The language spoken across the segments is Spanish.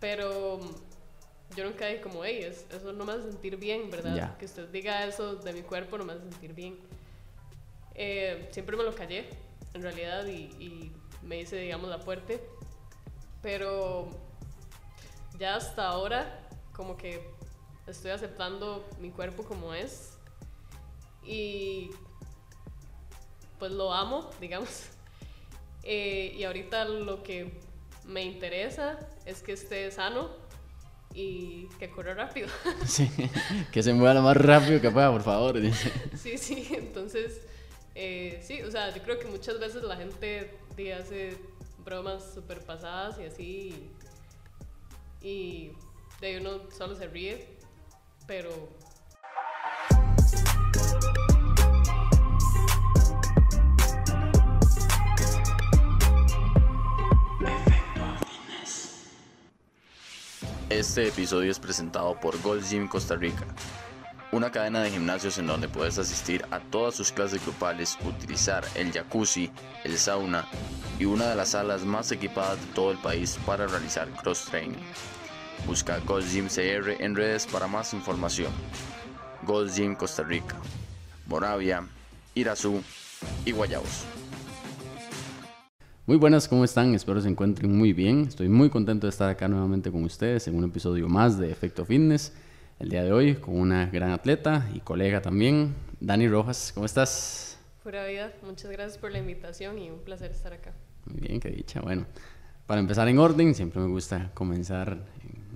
pero yo nunca dije como, hey, eso no me hace sentir bien, ¿verdad? Que usted diga eso de mi cuerpo no me hace sentir bien. Eh, siempre me lo callé, en realidad, y, y me hice, digamos, la fuerte. Pero ya hasta ahora, como que estoy aceptando mi cuerpo como es. Y pues lo amo, digamos. Eh, y ahorita lo que me interesa es que esté sano y que corra rápido. Sí, que se mueva lo más rápido que pueda, por favor. Sí, sí, entonces, eh, sí, o sea, yo creo que muchas veces la gente hace bromas súper pasadas y así, y de uno solo se ríe, pero Este episodio es presentado por Gold Gym Costa Rica, una cadena de gimnasios en donde puedes asistir a todas sus clases grupales, utilizar el jacuzzi, el sauna y una de las salas más equipadas de todo el país para realizar cross training. Busca Gold Gym CR en redes para más información. Gold Gym Costa Rica, Moravia, Irazú y Guayabos. Muy buenas, ¿cómo están? Espero se encuentren muy bien. Estoy muy contento de estar acá nuevamente con ustedes en un episodio más de Efecto Fitness. El día de hoy con una gran atleta y colega también, Dani Rojas. ¿Cómo estás? Pura vida, muchas gracias por la invitación y un placer estar acá. Muy bien, qué dicha. Bueno, para empezar en orden, siempre me gusta comenzar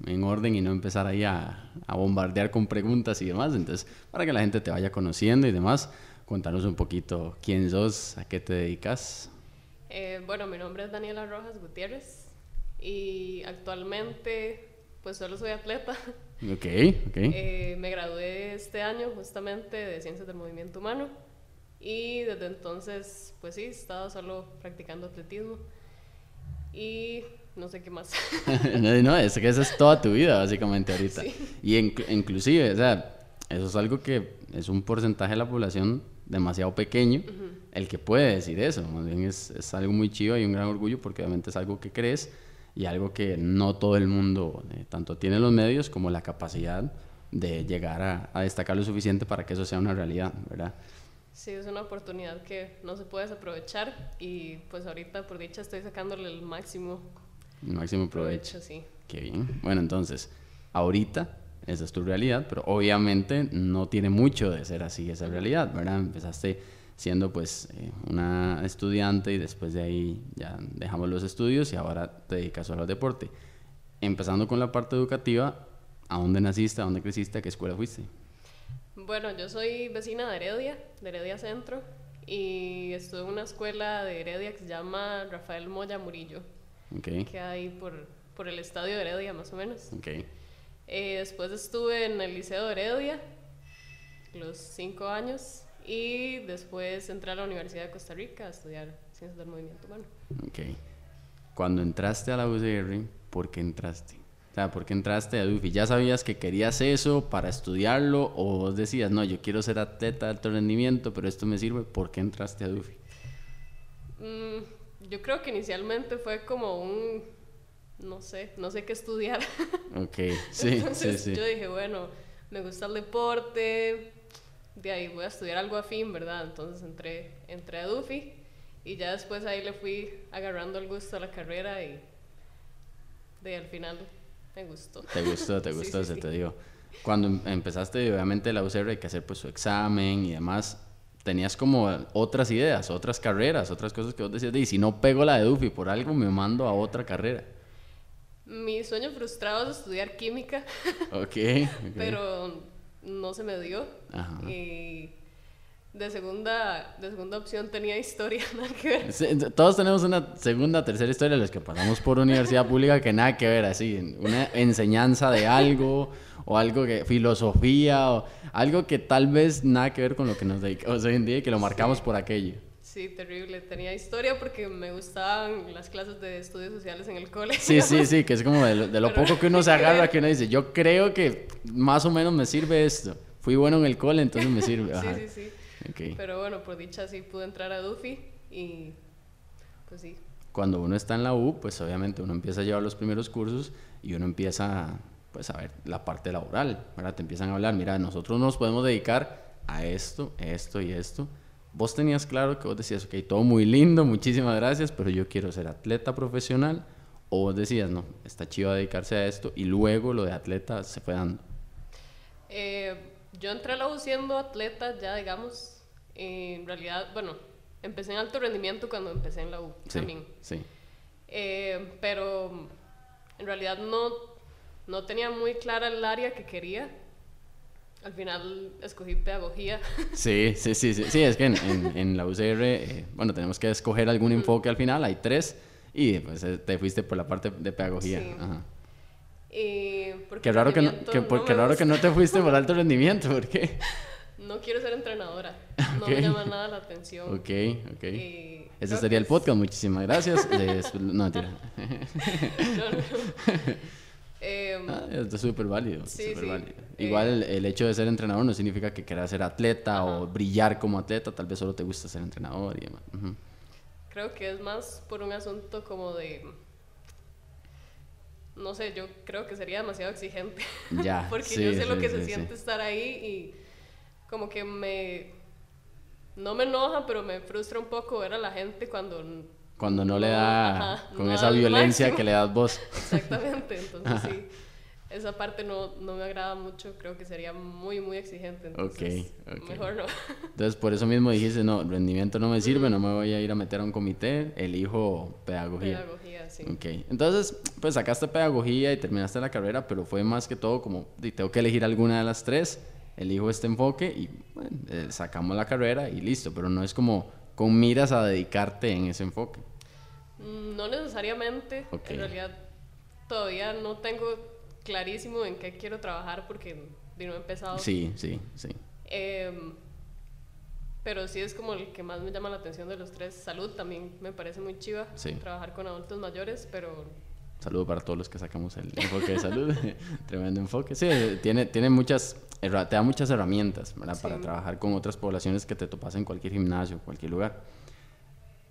en, orden y no empezar ahí a, a bombardear con preguntas y demás. Entonces, para que la gente te vaya conociendo y demás, cuéntanos un poquito quién sos, a qué te dedicas. Eh, bueno, mi nombre es Daniela Rojas Gutiérrez y actualmente pues solo soy atleta. Ok, ok. Eh, me gradué este año justamente de Ciencias del Movimiento Humano y desde entonces pues sí, he estado solo practicando atletismo y no sé qué más. no, no, es que esa es toda tu vida básicamente ahorita. Y inclusive, o sea, eso es algo que es un porcentaje de la población demasiado pequeño el que puede decir eso. Más bien es, es, algo muy chido y un gran orgullo porque obviamente es algo que crees y algo que no todo el mundo eh, tanto tiene los medios como la capacidad de llegar a, a, destacar lo suficiente para que eso sea una realidad, ¿verdad? Sí, es una oportunidad que no se puede desaprovechar y pues ahorita por dicha estoy sacándole el máximo. El máximo provecho. provecho sí. Qué bien. Bueno, entonces, ahorita esa es tu realidad, pero obviamente no tiene mucho de ser así esa realidad, ¿verdad? Empezaste siendo pues eh, una estudiante y después de ahí ya dejamos los estudios y ahora te dedicas solo al deporte. Empezando con la parte educativa, ¿a dónde naciste? ¿A dónde creciste? ¿A qué escuela fuiste? Bueno, yo soy vecina de Heredia, de Heredia Centro, y estuve en una escuela de Heredia que se llama Rafael Moya Murillo, okay. que hay por, por el estadio de Heredia más o menos. Okay. Eh, después estuve en el Liceo de Heredia, los cinco años, y después entré a la Universidad de Costa Rica a estudiar Ciencias del Movimiento Humano. Ok. Cuando entraste a la UCR, ¿por qué entraste? O sea, ¿por qué entraste a UFI? ¿Ya sabías que querías eso para estudiarlo o vos decías, no, yo quiero ser atleta de alto rendimiento, pero esto me sirve? ¿Por qué entraste a UFI? Mm, yo creo que inicialmente fue como un no sé, no sé qué estudiar. Ok, sí, sí, sí. Yo dije, bueno, me gusta el deporte, de ahí voy a estudiar algo afín, ¿verdad? Entonces entré, entré a Dufi y ya después ahí le fui agarrando el gusto a la carrera y de al final me gustó. Te gustó, te gustó, se te digo. Cuando em, empezaste, obviamente la UCR hay que hacer pues su examen y demás. Tenías como otras ideas, otras carreras, otras cosas que vos decías, y si no pego la de Dufi por algo, me mando a otra carrera. Mi sueño frustrado es estudiar química. Ok. pero no se me dio. Y de segunda, de segunda opción tenía historia, nada que ver. todos tenemos una segunda, tercera historia, los que pasamos por universidad pública, que nada que ver, así, una enseñanza de algo, o algo que, filosofía, o algo que tal vez nada que ver con lo que nos dedicamos hoy en día y que lo marcamos por aquello. Sí, terrible. Tenía historia porque me gustaban las clases de estudios sociales en el colegio. Sí, sí, sí, que es como de lo, poco que uno se agarra, que uno dice, yo creo que más o menos me sirve esto. Fui bueno en el cole, entonces me sirve. sí, sí, sí. Pero bueno, por dicha sí pude entrar a Dufi y pues sí. Cuando uno está en la U, pues obviamente uno empieza a llevar los primeros cursos y uno empieza pues a ver la parte laboral, ¿verdad? Te empiezan a hablar, mira, nosotros nos podemos dedicar a esto, esto y esto. Vos tenías claro que vos decías, ok, todo muy lindo, muchísimas gracias, pero yo quiero ser atleta profesional. O vos decías, no, está chido dedicarse a esto y luego lo de atleta se fue dando. Eh, yo entré a la U siendo atleta ya, digamos, en realidad, bueno, empecé en alto rendimiento cuando empecé en la U también. Sí. Eh, pero en realidad no, no tenía muy clara el área que quería. Al final escogí pedagogía. Sí, sí, sí, sí, sí es que en, en, la UCR, eh, bueno, tenemos que escoger algún enfoque al final, hay tres, y pues eh, te fuiste por la parte de pedagogía. Sí. Ajá. qué raro, que no, que, no raro que no te fuiste por alto rendimiento, ¿por qué? No quiero ser entrenadora, no me llama nada la atención. Ok, ok. Ese sería el podcast, muchísimas gracias. no, tira. no, no. Eh, ah, es súper válido. Sí, sí. válido. Eh, Igual el, hecho de ser entrenador no significa que quieras ser atleta o brillar como atleta, tal vez solo te gusta ser entrenador y demás. Creo que es más por un asunto como de no sé, yo creo que sería demasiado exigente. Ya. Porque yo sé lo que se siente estar ahí y como que me. No me enoja, pero me frustra un poco ver a la gente cuando. Cuando no, le da. con esa violencia que le das vos. Exactamente, entonces sí. Esa parte no, no, me agrada mucho, creo que sería muy, muy exigente. Entonces, Mejor no. Entonces, por eso mismo dijiste, no, rendimiento no me sirve, no me voy a ir a meter a un comité, elijo pedagogía. Pedagogía, sí. Ok, entonces, pues sacaste pedagogía y terminaste la carrera, pero fue más que todo como, tengo que elegir alguna de las tres elijo este enfoque y eh, sacamos la carrera y listo, pero no es como con miras a dedicarte en ese enfoque. Mm, no necesariamente, en realidad todavía no tengo clarísimo en qué quiero trabajar porque no he empezado. Sí, sí, sí. Em, pero sí es como el que más me llama la atención de los tres. Salud también me parece muy chiva. Trabajar con adultos mayores, pero Saludo para todos los que sacamos el enfoque de salud. Tremendo enfoque. Sí, tiene, tiene muchas, te da muchas herramientas para trabajar con otras poblaciones que te topas en cualquier gimnasio, cualquier lugar.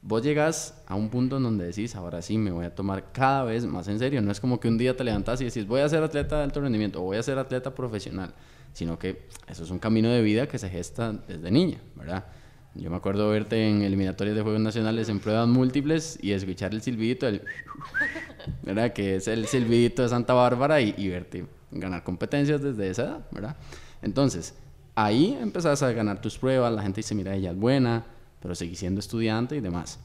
Vos llegas a un punto en donde decís, ahora sí, me voy a tomar cada vez más en serio. No es como que un día te levantas y decís, voy a ser atleta de alto rendimiento o voy a ser atleta profesional, sino que eso es un camino de vida que se gesta desde niña, ¿verdad? Yo me acuerdo verte en eliminatorias de Juegos Nacionales en pruebas múltiples y escuchar el silbidito, el ¿verdad? Que es el silbidito de Santa Bárbara y, verte ganar competencias desde esa edad, ¿verdad? Entonces, ahí empezás a ganar tus pruebas, la gente dice, mira, ella es buena, pero seguís siendo estudiante y demás.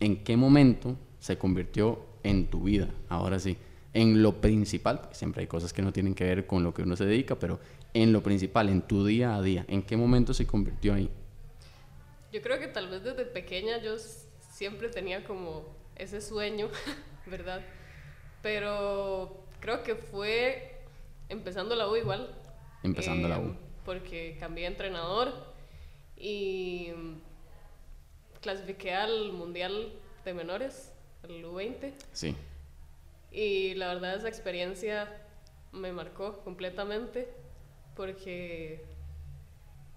¿En qué momento se convirtió en tu vida? Ahora sí, en lo principal, porque siempre hay cosas que no tienen que ver con lo que uno se dedica, pero en lo principal, en tu día a día, ¿en qué momento se convirtió ahí? Yo creo que tal vez desde pequeña yo siempre tenía como ese sueño, ¿verdad? Pero creo que fue empezando la U igual. Empezando la U. Eh, porque cambié de entrenador y clasifiqué al Mundial de Menores, el U20. Sí. Y la verdad esa experiencia me marcó completamente porque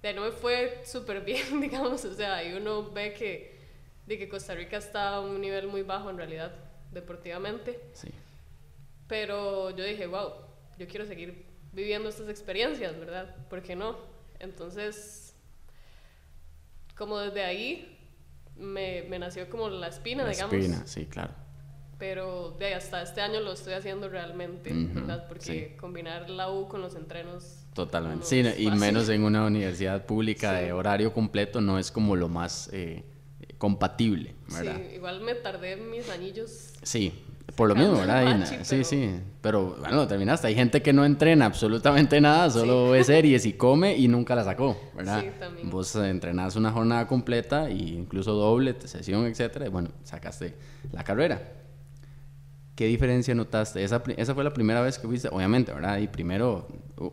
de no me fue súper bien, digamos, o sea, y uno ve que, de que Costa Rica está a un nivel muy bajo en realidad, deportivamente. Sí. Pero yo dije, wow, yo quiero seguir viviendo estas experiencias, ¿verdad? ¿Por qué no? Entonces, como desde ahí me, me nació como la espina, la digamos. Espina, sí, claro. Pero de hasta este año lo estoy haciendo realmente, ¿verdad? Porque combinar la U con los entrenos Totalmente. Sí, y menos en una universidad pública de horario completo no es como lo más eh, compatible, ¿verdad? Sí, igual me tardé mis anillos. Sí, por lo mismo, ¿verdad? Sí, sí, pero bueno, terminaste. Hay gente que no entrena absolutamente nada, solo ve series y come y nunca la sacó, ¿verdad? Sí, también. Vos entrenás una jornada completa e incluso doble, sesión, etcétera, y bueno, sacaste la carrera. ¿Qué diferencia notaste? Esa, esa fue la primera vez que fuiste, obviamente, ¿verdad? Y primero,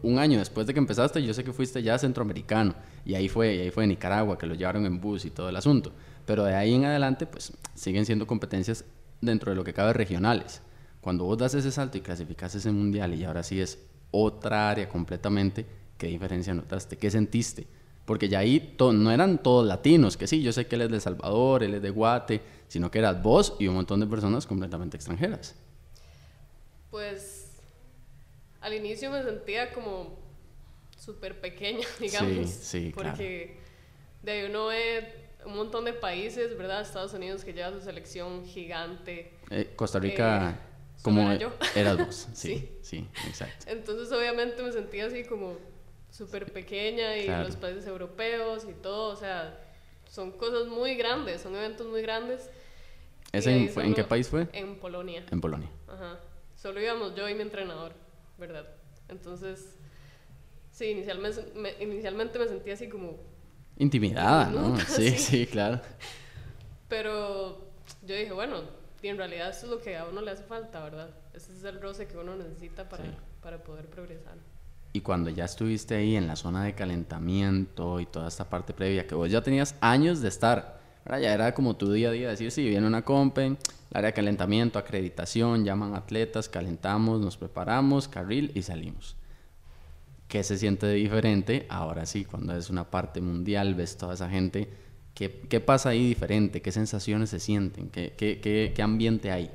un año después de que empezaste, yo sé que fuiste ya centroamericano. Y ahí fue, y ahí fue Nicaragua, que lo llevaron en bus y todo el asunto. Pero de ahí en adelante, pues siguen siendo competencias dentro de lo que cabe regionales. Cuando vos das ese salto y clasificas ese mundial y ahora sí es otra área completamente, ¿qué diferencia notaste? ¿Qué sentiste? Porque ya ahí no eran todos latinos, que sí, yo sé que él es de Salvador, él es de Guate, sino que eras vos y un montón de personas completamente extranjeras. Pues al inicio me sentía como súper pequeña, digamos. Sí, sí, Porque de ahí uno ve un montón de países, ¿verdad? Estados Unidos que lleva su selección gigante. Eh, Costa Rica, eh, como era, yo. eras vos, sí, sí, exacto. Entonces obviamente me sentía así como súper pequeña y los países europeos y todo, o sea, son cosas muy grandes, son eventos muy grandes. en, en qué país fue? En Polonia. En Polonia. Ajá. Solo íbamos yo y mi entrenador, ¿verdad? Entonces, sí, inicialmente me, inicialmente me sentía así como... Intimidada, ¿no? Sí, sí, claro. Pero yo dije, bueno, y en realidad eso es lo que a uno le hace falta, ¿verdad? Ese es el roce que uno necesita para, para poder progresar. Y cuando ya estuviste ahí en la zona de calentamiento y toda esta parte previa, que vos ya tenías años de estar, ya era como tu día a día, decir, sí, viene una compen, el área de calentamiento, acreditación, llaman atletas, calentamos, nos preparamos, carril y salimos. ¿Qué se siente diferente? Ahora sí, cuando es una parte mundial, ves toda esa gente. ¿Qué, qué pasa ahí diferente? ¿Qué sensaciones se sienten? ¿Qué, qué, qué, qué ambiente hay?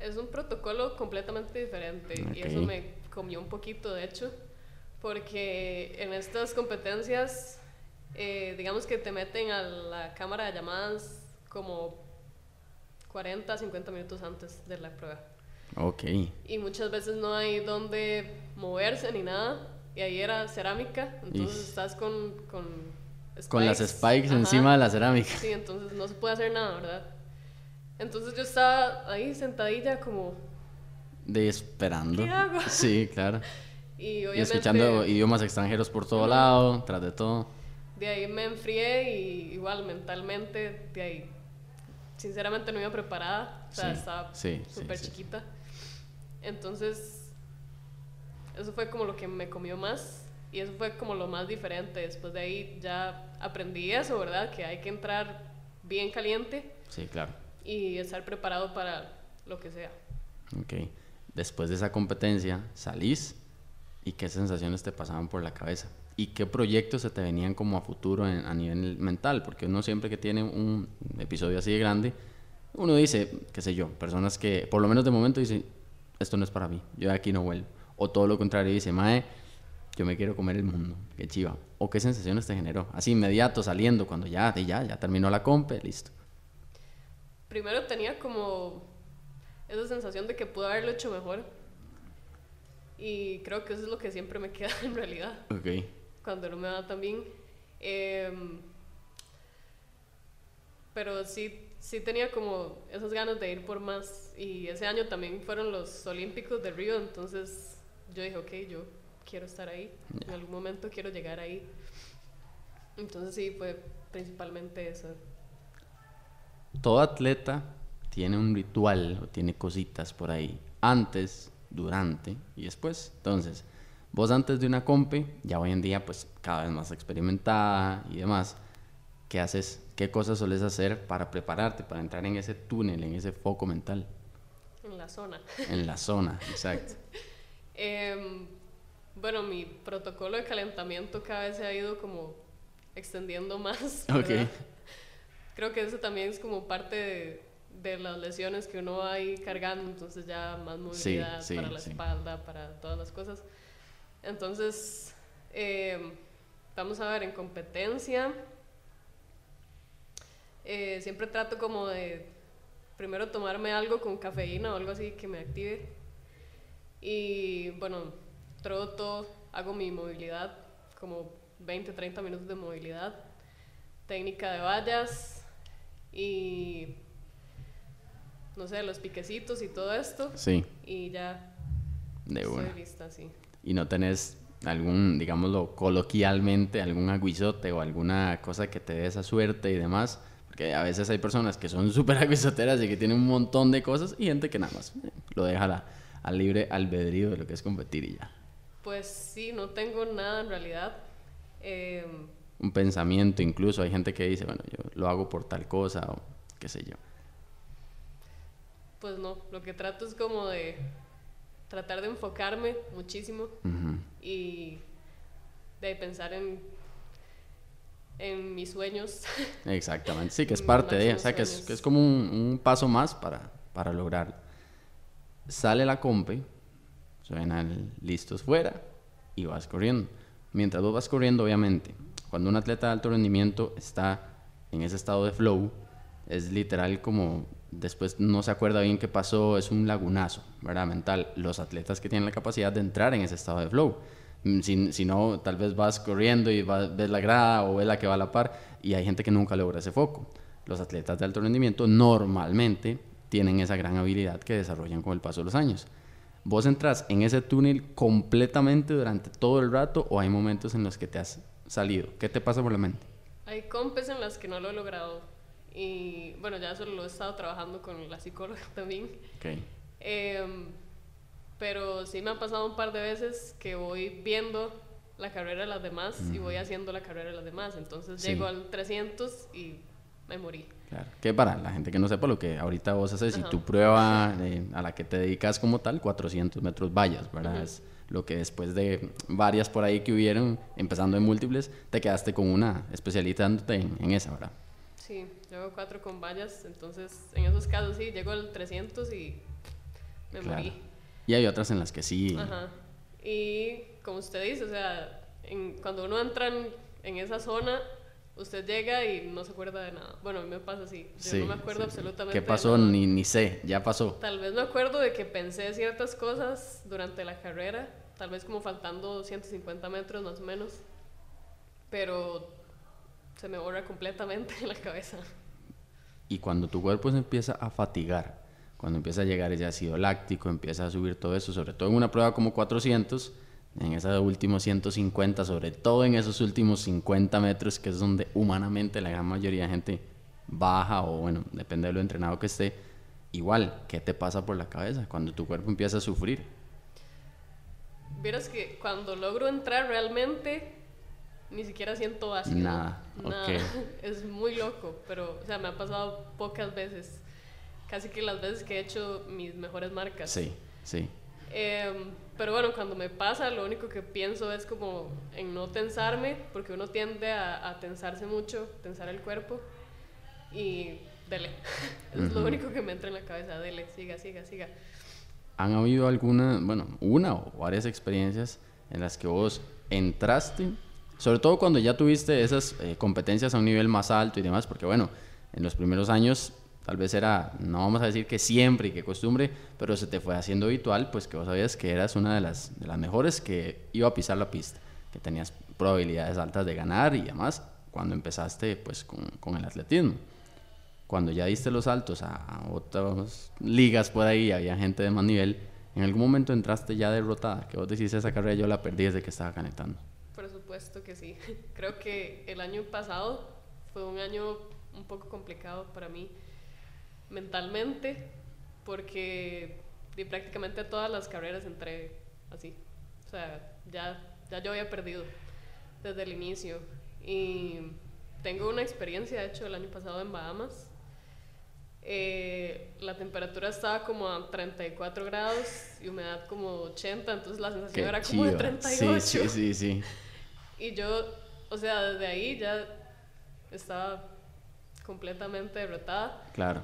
Es un protocolo completamente diferente y eso me comió un poquito, de hecho, porque en estas competencias, eh, digamos que te meten a la cámara de llamadas como 40, 50 minutos antes de la prueba. Ok. Y muchas veces no hay donde moverse ni nada. Y ahí era cerámica, entonces estás con... Con, con las spikes encima de la cerámica. Sí, entonces no se puede hacer nada, ¿verdad? Entonces yo estaba ahí sentadilla como... De esperando. ¿Qué hago? Sí, claro. y, y escuchando idiomas extranjeros por todo lado, tras de todo. De ahí me enfrié y igual mentalmente, de ahí sinceramente no iba preparada, o sea, estaba súper chiquita. Entonces, eso fue como lo que me comió más y eso fue como lo más diferente. Después de ahí ya aprendí eso, ¿verdad? Que hay que entrar bien caliente. Sí, claro. Y estar preparado para lo que sea. Ok. Después de esa competencia, salís y qué sensaciones te pasaban por la cabeza y qué proyectos se te venían como a futuro a nivel mental, porque uno siempre que tiene un episodio así de grande, uno dice, qué sé yo, personas que por lo menos de momento dicen, esto no es para mí, yo de aquí no vuelvo. O todo lo contrario, dice, Mae, yo me quiero comer el mundo, qué chiva. O qué sensaciones te generó, así inmediato, saliendo, cuando ya, ya, ya terminó la compe, listo. Primero tenía como esa sensación de que pude haberlo hecho mejor. Y creo que eso es lo que siempre me queda en realidad. Ok cuando no me va tan bien. Em, pero sí, sí tenía como esas ganas de ir por más. Y ese año también fueron los Olímpicos de Río, entonces yo dije, ok, yo quiero estar ahí. En algún momento quiero llegar ahí. Entonces sí, fue principalmente eso. Todo atleta tiene un ritual o tiene cositas por ahí. Antes, durante y después. Entonces, Vos antes de una compe, ya hoy en día pues cada vez más experimentada y demás, ¿qué haces? ¿Qué cosas sueles hacer para prepararte, para entrar en ese túnel, en ese foco mental? En la zona. En la zona, exacto. Em, bueno, mi protocolo de calentamiento cada vez se ha ido como extendiendo más. Ok. Creo que eso también es como parte de, de las lesiones que uno va ahí cargando, entonces ya más movilidad para la espalda, para todas las cosas. Entonces, eh, vamos a ver, en competencia, eh, siempre trato como de primero tomarme algo con cafeína o algo así que me active. Y bueno, troto, hago mi movilidad, como 20, 30 minutos de movilidad, técnica de vallas y no sé, los piquecitos y todo esto. Sí. Y ya de estoy lista, sí y no tenés algún, digámoslo coloquialmente, algún aguizote o alguna cosa que te dé esa suerte y demás. Porque a veces hay personas que son súper aguizoteras y que tienen un montón de cosas y gente que nada más eh, lo deja al libre albedrío de lo que es competir y ya. Pues sí, no tengo nada en realidad. Em, un pensamiento incluso. Hay gente que dice, bueno, yo lo hago por tal cosa o qué sé yo. Pues no, lo que trato es como de tratar de enfocarme muchísimo y de pensar en, en mis sueños. Exactamente, sí, que es parte de, o sea, que es, que es, como un, un, paso más para, para lograr. Sale la compe, suenan listos fuera y vas corriendo. Mientras vos vas corriendo, obviamente, cuando un atleta de alto rendimiento está en ese estado de flow, es literal como después no se acuerda bien qué pasó, es un lagunazo, ¿verdad? Mental. Los atletas que tienen la capacidad de entrar en ese estado de flow. Mm, si, si no, tal vez vas corriendo y vas, ves la grada o ves la que va a la par y hay gente que nunca logra ese foco. Los atletas de alto rendimiento normalmente tienen esa gran habilidad que desarrollan con el paso de los años. ¿Vos entras en ese túnel completamente durante todo el rato o hay momentos en los que te has salido? ¿Qué te pasa por la mente? Hay compes en las que no lo he logrado y bueno, ya eso lo he estado trabajando con la psicóloga también. Okay. Em, pero sí me ha pasado un par de veces que voy viendo la carrera de las demás y voy haciendo la carrera de las demás. Entonces llego al 300 y me morí. Claro, que para la gente que no sepa lo que ahorita vos haces, y tu prueba a la que te dedicas como tal, 400 metros vallas, ¿verdad? Es lo que después de varias por ahí que hubieron, empezando en múltiples, te quedaste con una especializándote en, en esa, ¿verdad? Sí, yo hago cuatro con vallas, entonces en esos casos sí, llego al 300 y me morí. Y hay otras en las que sí. Ajá. Y como usted dice, o sea, cuando uno entra en, esa zona, usted llega y no se acuerda de nada. Bueno, a mí me pasa así. Yo no me acuerdo absolutamente ¿Qué pasó? Ni, ni sé, ya pasó. Tal vez me acuerdo de que pensé ciertas cosas durante la carrera, tal vez como faltando 150 metros más o menos, pero se me borra completamente la cabeza. Y cuando tu cuerpo se empieza a fatigar, cuando empieza a llegar ese ácido láctico, empieza a subir todo eso, sobre todo en una prueba como 400, en esos últimos 150, sobre todo en esos últimos 50 metros, que es donde humanamente la gran mayoría de gente baja o bueno, depende de lo entrenado que esté, igual, ¿qué te pasa por la cabeza cuando tu cuerpo empieza a sufrir? Vieras que cuando logro entrar realmente ni siquiera siento ácido. Nada. Nada. Es muy loco, pero, o sea, me ha pasado pocas veces. Casi que las veces que he hecho mis mejores marcas. Sí, sí. Em, pero bueno, cuando me pasa, lo único que pienso es como en no tensarme, porque uno tiende a, tensarse mucho, tensar el cuerpo. Y dele. es lo único que me entra en la cabeza. Dele, siga, siga, siga. ¿Han habido alguna, bueno, una o varias experiencias en las que vos entraste sobre todo cuando ya tuviste esas eh, competencias a un nivel más alto y demás, porque bueno, en los primeros años tal vez era, no vamos a decir que siempre y que costumbre, pero se te fue haciendo habitual, pues que vos sabías que eras una de las, de las mejores que iba a pisar la pista, que tenías probabilidades altas de ganar y demás cuando empezaste pues con, con el atletismo. Cuando ya diste los saltos a, otras ligas por ahí, había gente de más nivel, en algún momento entraste ya derrotada, que vos decís esa carrera yo la perdí desde que estaba conectando supuesto que sí. Creo que el año pasado fue un año un poco complicado para mí mentalmente porque prácticamente todas las carreras entré así. O sea, ya, ya yo había perdido desde el inicio. Y tengo una experiencia, de hecho, el año pasado en Bahamas. Eh, la temperatura estaba como a 34 grados y humedad como 80, entonces la sensación era como de 38. Sí, sí, sí, sí. Y yo, o sea, desde ahí ya estaba completamente derrotada. Claro.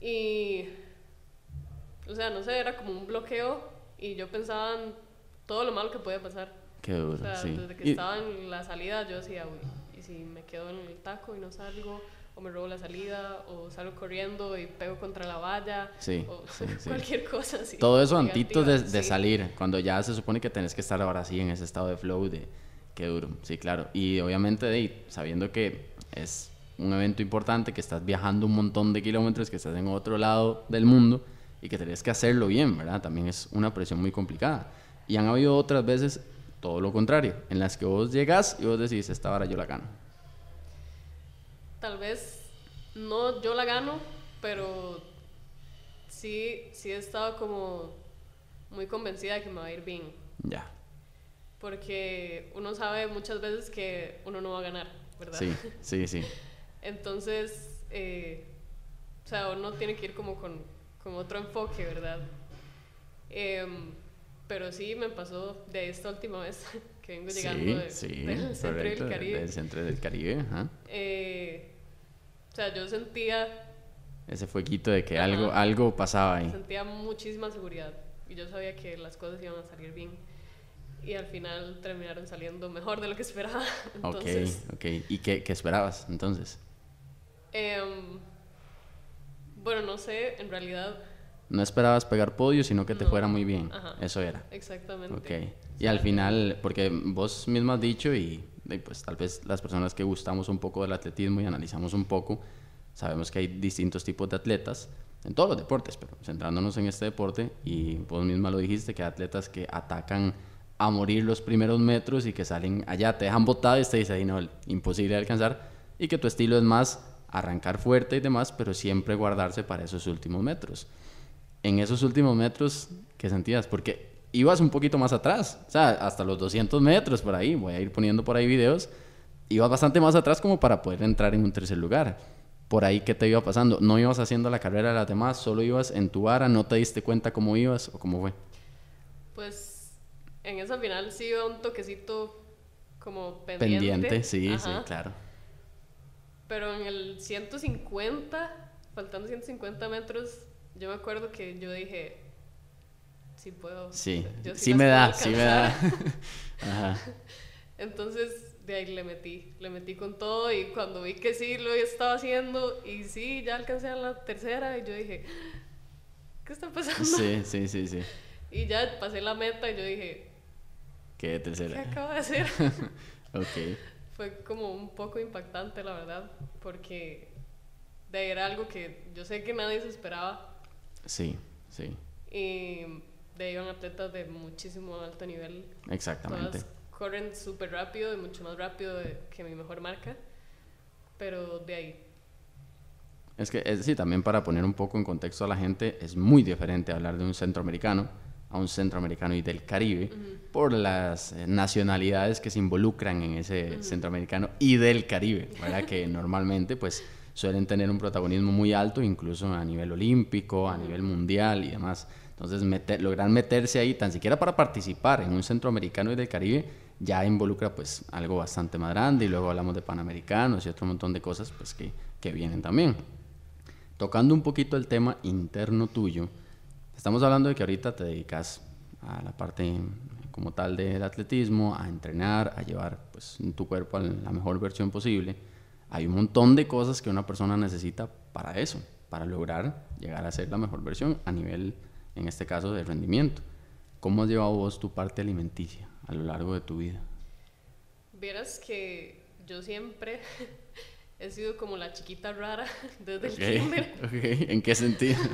Y, o sea, no sé, era como un bloqueo y yo pensaba en todo lo malo que podía pasar. Qué duro, o sea, Desde que estaba en la salida yo decía, uy, ¿y si me quedo en el taco y no salgo? o me robo la salida, o salgo corriendo y pego contra la valla, sí, o cualquier cosa así. Todo eso antito de, de salir, cuando ya se supone que tenés que estar ahora sí en ese estado de flow de Qué duro, sí, claro. Y obviamente, de, sabiendo que es un evento importante, que estás viajando un montón de kilómetros, que estás en otro lado del mundo y que tenés que hacerlo bien, ¿verdad? También es una presión muy complicada. Y han habido otras veces todo lo contrario, en las que vos llegas y vos decís, esta vara yo la gano. Tal vez no yo la gano, pero sí, sí he estado como muy convencida de que me va a ir bien. Ya porque uno sabe muchas veces que uno no va a ganar, ¿verdad? Sí, sí, sí. Entonces, eh, o sea, uno tiene que ir como con, con otro enfoque, ¿verdad? Em, pero sí me pasó de esta última vez que vengo llegando del centro del Caribe. Del centro del Caribe, ajá. Eh, o sea, yo sentía... Ese fueguito de que algo, algo pasaba ahí. Sentía muchísima seguridad. y yo sabía que las cosas iban a salir bien. Y al final terminaron saliendo mejor de lo que esperaba. Entonces, ok, ok. ¿Y qué, qué esperabas entonces? Em, bueno, no sé, en realidad... No esperabas pegar podio, sino que te fuera muy bien. Eso era. Exactamente. Ok. Y al final, porque vos mismo has dicho y, y, pues tal vez las personas que gustamos un poco del atletismo y analizamos un poco, sabemos que hay distintos tipos de atletas en todos los deportes, pero centrándonos en este deporte, y vos misma lo dijiste, que hay atletas que atacan a morir los primeros metros y que salen allá, te dejan botado y te dice ahí no, imposible de alcanzar, y que tu estilo es más arrancar fuerte y demás, pero siempre guardarse para esos últimos metros. En esos últimos metros, ¿qué sentías? Porque ibas un poquito más atrás, o sea, hasta los 200 metros por ahí, voy a ir poniendo por ahí videos, ibas bastante más atrás como para poder entrar en un tercer lugar por ahí qué te iba pasando. No ibas haciendo la carrera de las demás, solo ibas en tu vara, no te diste cuenta cómo ibas o cómo fue. Pues en esa final sí iba un toquecito como pendiente. Pendiente, sí, sí, claro. Pero en el 150, faltando 150 metros, yo me acuerdo que yo dije, sí puedo. Sí, sí, me da, sí me da. Ajá. Entonces de ahí le metí, le metí con todo y cuando vi que sí lo estaba haciendo y sí, ya alcancé a la tercera y yo dije, ¿qué está pasando? Sí, sí, sí, sí. Y ya pasé la meta y yo dije, ¿qué tercera? ¿Qué acabo de hacer? ok. Fue como un poco impactante, la verdad, porque de era algo que yo sé que nadie se esperaba. Sí, sí. Y de ahí iban atletas de muchísimo alto nivel. Exactamente corren súper rápido y mucho más rápido que mi mejor marca, pero de ahí. Es que, es, sí, también para poner un poco en contexto a la gente, es muy diferente hablar de un centroamericano a un centroamericano y del Caribe por las eh, nacionalidades que se involucran en ese centroamericano y del Caribe, ¿verdad? que normalmente pues suelen tener un protagonismo muy alto, incluso a nivel olímpico, a nivel mundial y demás. Entonces, meter, lograr meterse ahí, tan siquiera para participar en un centroamericano y del Caribe, ya involucra pues algo bastante más grande y luego hablamos de panamericanos y otro montón de cosas pues que, que vienen también. Tocando un poquito el tema interno tuyo, estamos hablando de que ahorita te dedicas a la parte como tal del atletismo, a entrenar, a llevar pues tu cuerpo a la mejor versión posible. Hay un montón de cosas que una persona necesita para eso, para lograr llegar a ser la mejor versión a nivel, en este caso, de rendimiento. ¿Cómo has llevado vos tu parte alimenticia? a lo largo de tu vida? Vieras que yo siempre he sido como la chiquita rara desde el kinder. Okay. ¿En qué sentido?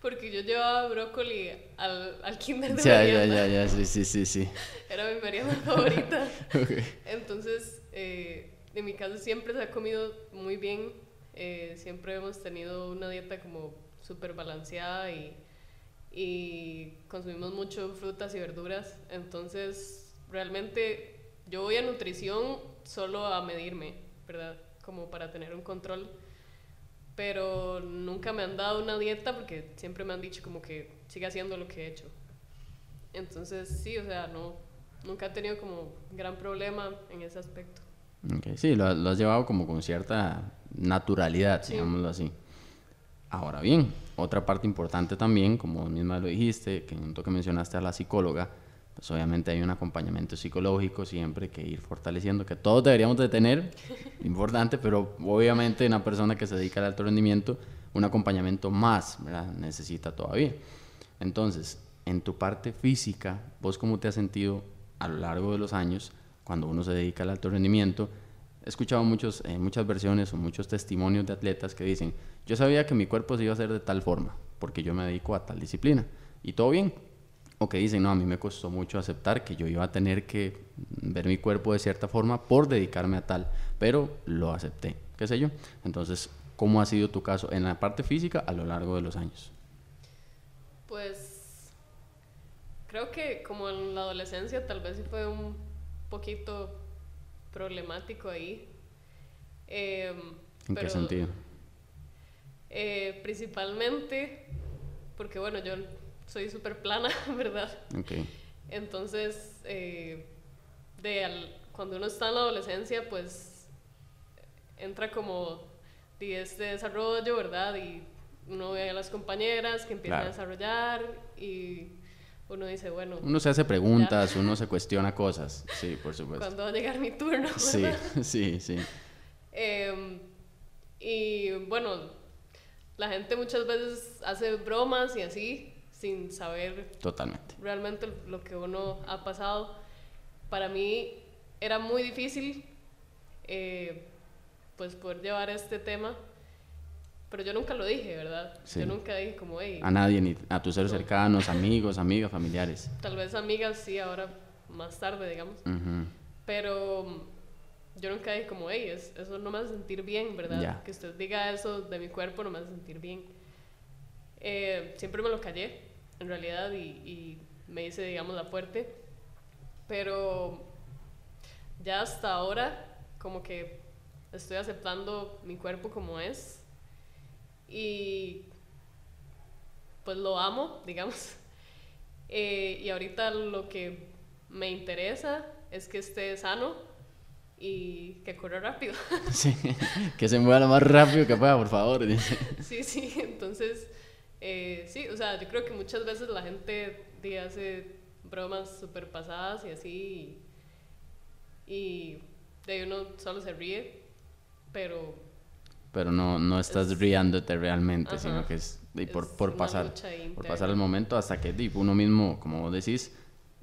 Porque yo llevaba brócoli al, al kinder de ya, Ya, ya, ya, sí, sí, sí, sí. Era mi merienda favorita. Entonces, eh, en mi casa siempre se ha comido muy bien. Eh, siempre hemos tenido una dieta como súper balanceada y y consumimos mucho frutas y verduras. Entonces, realmente yo voy a nutrición solo a medirme, ¿verdad? Como para tener un control. Pero nunca me han dado una dieta porque siempre me han dicho como que siga haciendo lo que he hecho. Entonces, sí, o sea, no, nunca he tenido como gran problema en ese aspecto. Okay, sí, lo, lo, has llevado como con cierta naturalidad, digámoslo así. Ahora bien, otra parte importante también, como misma lo dijiste, que en un toque mencionaste a la psicóloga, pues obviamente hay un acompañamiento psicológico siempre que ir fortaleciendo, que todos deberíamos de tener, importante, pero obviamente una persona que se dedica al alto rendimiento, un acompañamiento más, ¿verdad? Necesita todavía. Entonces, en tu parte física, ¿vos cómo te has sentido a lo largo de los años cuando uno se dedica al alto rendimiento? He escuchado muchos, eh, muchas versiones o muchos testimonios de atletas que dicen, yo sabía que mi cuerpo se iba a hacer de tal forma, porque yo me dedico a tal disciplina. Y todo bien. O que dicen, no, a mí me costó mucho aceptar que yo iba a tener que ver mi cuerpo de cierta forma por dedicarme a tal, pero lo acepté, qué sé yo. Entonces, ¿cómo ha sido tu caso en la parte física a lo largo de los años? Pues creo que como en la adolescencia tal vez sí fue un poquito problemático ahí. Em, ¿En qué sentido? Eh, principalmente porque, bueno, yo soy súper plana, ¿verdad? Okay. Entonces, eh, de cuando uno está en la adolescencia, pues entra como de este desarrollo, ¿verdad? Y uno ve a las compañeras que empiezan a desarrollar y uno dice, bueno. Uno se hace preguntas, uno se cuestiona cosas, sí, por supuesto. ¿Cuándo va a llegar mi turno? Sí, sí, sí. Em, y bueno, la gente muchas veces hace bromas y así, sin saber Totalmente. realmente lo que uno ha pasado. Para mí era muy difícil eh, pues poder llevar este tema pero yo nunca lo dije, ¿verdad? Yo nunca dije como, hey. A nadie, ni a tus seres cercanos, amigos, amigas, familiares. Tal vez amigas, sí, ahora más tarde, digamos. Pero yo nunca dije como, hey, eso no me hace sentir bien, ¿verdad? Que usted diga eso de mi cuerpo no me hace sentir bien. Eh, siempre me lo callé, en realidad, y, y me hice, digamos, la fuerte. Pero ya hasta ahora, como que estoy aceptando mi cuerpo como es y pues lo amo, digamos. Eh, y ahorita lo que me interesa es que esté sano y que corra rápido. Sí, que se mueva lo más rápido que pueda, por favor. Sí, sí, entonces, eh, sí, o sea, yo creo que muchas veces la gente hace bromas súper pasadas y así, y, y de uno solo se ríe, pero pero no, no estás riándote realmente, sino que es, por, por pasar, por pasar el momento hasta que uno mismo, como decís,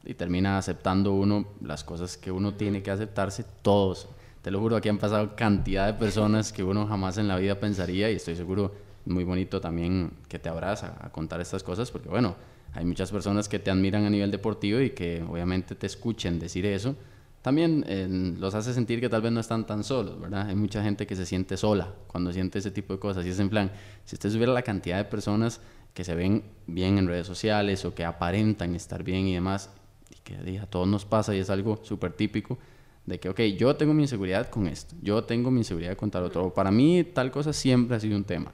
y termina aceptando uno las cosas que uno tiene que aceptarse, todos. Te lo juro, aquí han pasado cantidad de personas que uno jamás en la vida pensaría y estoy seguro muy bonito también que te abraza a contar estas cosas porque bueno, hay muchas personas que te admiran a nivel deportivo y que obviamente te escuchen decir eso también eh, los hace sentir que tal vez no están tan solos, ¿verdad? Hay mucha gente que se siente sola cuando siente ese tipo de cosas. Y es en plan, si usted subiera la cantidad de personas que se ven bien en redes sociales o que aparentan estar bien y demás, y que a todos nos pasa y es algo súper típico, de que, ok, yo tengo mi inseguridad con esto, yo tengo mi inseguridad con tal otro. Para mí tal cosa siempre ha sido un tema.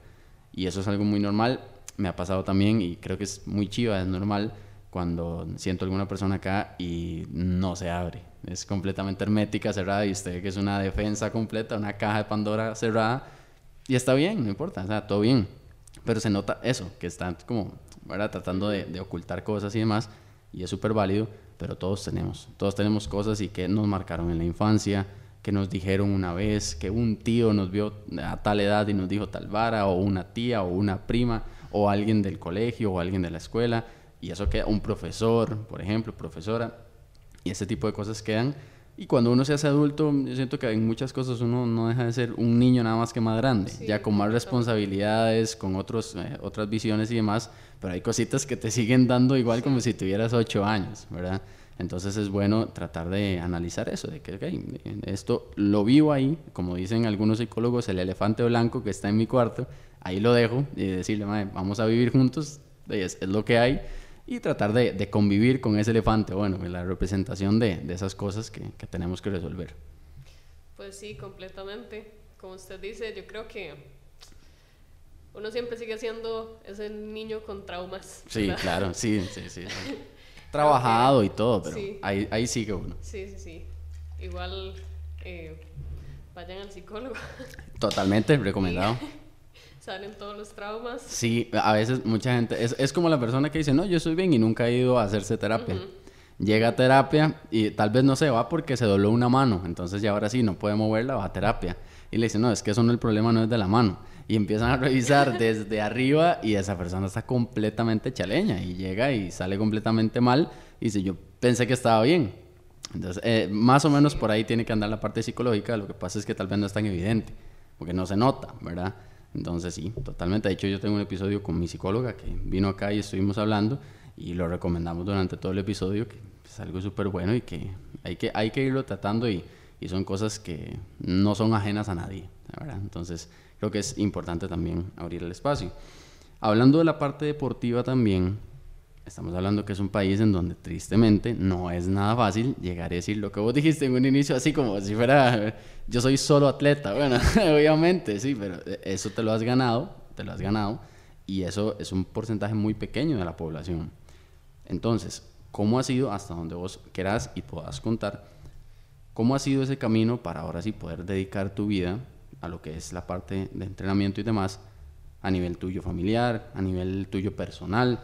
Y eso es algo muy normal, me ha pasado también y creo que es muy chiva, es normal cuando siento alguna persona acá y no se abre. Es completamente hermética, cerrada y usted que es una defensa completa, una caja de Pandora cerrada y está bien, no importa, o sea, todo bien. Pero se nota eso, que están como, ¿verdad? Tratando de, de ocultar cosas y demás y es súper válido, pero todos tenemos, todos tenemos cosas y que nos marcaron en la infancia, que nos dijeron una vez, que un tío nos vio a tal edad y nos dijo tal vara, o una tía, o una prima, o alguien del colegio, o alguien de la escuela y eso queda, un profesor, por ejemplo, profesora, y ese tipo de cosas quedan. Y cuando uno se hace adulto, yo siento que en muchas cosas uno no deja de ser un niño nada más que más grande, ya con más responsabilidades, con otros, eh, otras visiones y demás, pero hay cositas que te siguen dando igual como si tuvieras ocho años, ¿verdad? Entonces es bueno tratar de analizar eso, de que esto lo vivo ahí, como dicen algunos psicólogos, el elefante blanco que está en mi cuarto, ahí lo dejo y decirle, vamos a vivir juntos, es, es lo que hay y tratar de, de, convivir con ese elefante, bueno, la representación de, de esas cosas que, que, tenemos que resolver. Pues sí, completamente. Como usted dice, yo creo que uno siempre sigue siendo ese niño con traumas. Sí, claro, sí, sí, sí. Trabajado y todo, pero ahí, ahí sigue uno. Sí, sí, sí. Igual eh, vayan al psicólogo. Totalmente, recomendado. salen todos los traumas. Sí, a veces mucha gente, es, es como la persona que dice, no, yo estoy bien y nunca he ido a hacerse terapia. Llega a terapia y tal vez no se va porque se dobló una mano, entonces ya ahora sí no puede moverla, va a terapia. Y le dice, no, es que eso no, el problema no es de la mano. Y empiezan a revisar desde arriba y esa persona está completamente chaleña y llega y sale completamente mal y dice, yo pensé que estaba bien. Entonces, eh, más o menos por ahí tiene que andar la parte psicológica, lo que pasa es que tal vez no es tan evidente, porque no se nota, ¿verdad? Entonces sí, totalmente. De hecho yo tengo un episodio con mi psicóloga que vino acá y estuvimos hablando y lo recomendamos durante todo el episodio, que es algo súper bueno y que hay, que hay que irlo tratando y, y, son cosas que no son ajenas a nadie, ¿verdad? Entonces creo que es importante también abrir el espacio. Hablando de la parte deportiva también, Estamos hablando que es un país en donde tristemente no es nada fácil llegar a decir lo que vos dijiste en un inicio, así como si fuera yo soy solo atleta. Bueno, obviamente, sí, pero eso te lo has ganado, te lo has ganado, y eso es un porcentaje muy pequeño de la población. Entonces, ¿cómo ha sido hasta donde vos querás y puedas contar? ¿Cómo ha sido ese camino para ahora sí poder dedicar tu vida a lo que es la parte de entrenamiento y demás, a nivel tuyo familiar, a nivel tuyo personal?